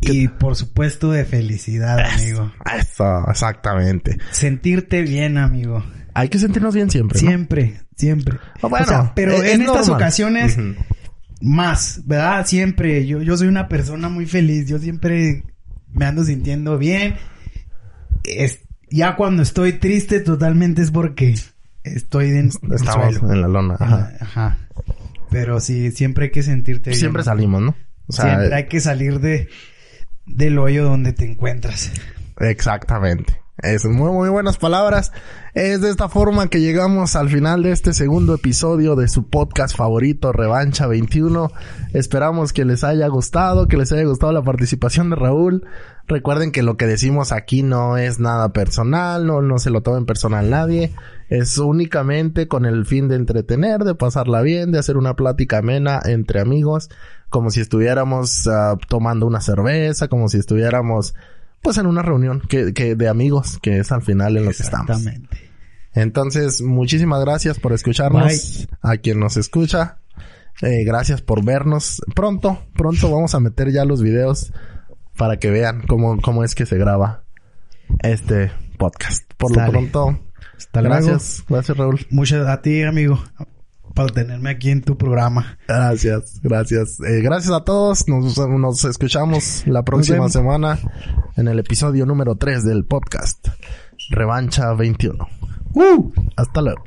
y por supuesto de felicidad, amigo. Eso, exactamente. Sentirte bien, amigo. Hay que sentirnos bien siempre. ¿no? Siempre. Ah, bueno, o sea, pero es- en es estas normal. ocasiones, más, ¿verdad? Siempre. Yo, yo soy una persona muy feliz. Yo siempre me ando sintiendo bien. Es, ya cuando estoy triste totalmente es porque estoy en Estamos suelo. en la lona. Ajá. Ajá. Pero sí, siempre hay que sentirte bien. Siempre salimos, ¿no? O sea, siempre hay que salir de del hoyo donde te encuentras. Exactamente. Es muy, muy buenas palabras. Es de esta forma que llegamos al final de este segundo episodio de su podcast favorito, Revancha 21. Esperamos que les haya gustado, que les haya gustado la participación de Raúl. Recuerden que lo que decimos aquí no es nada personal, no, no se lo tomen personal nadie. Es únicamente con el fin de entretener, de pasarla bien, de hacer una plática amena entre amigos, como si estuviéramos ah, tomando una cerveza, como si estuviéramos pues en una reunión que, que de amigos, que es al final en lo que estamos. Exactamente. Entonces, muchísimas gracias por escucharnos. A quien nos escucha. Eh, gracias por vernos. Pronto, pronto vamos a meter ya los videos para que vean cómo, cómo es que se graba este podcast. Por lo pronto, Hasta luego. gracias. Gracias, Raúl. Muchas a ti, amigo, por tenerme aquí en tu programa. Gracias, gracias. Eh, gracias a todos. Nos, nos escuchamos la próxima semana en el episodio número 3 del podcast. Revancha 21. ¡Uh! Hasta luego.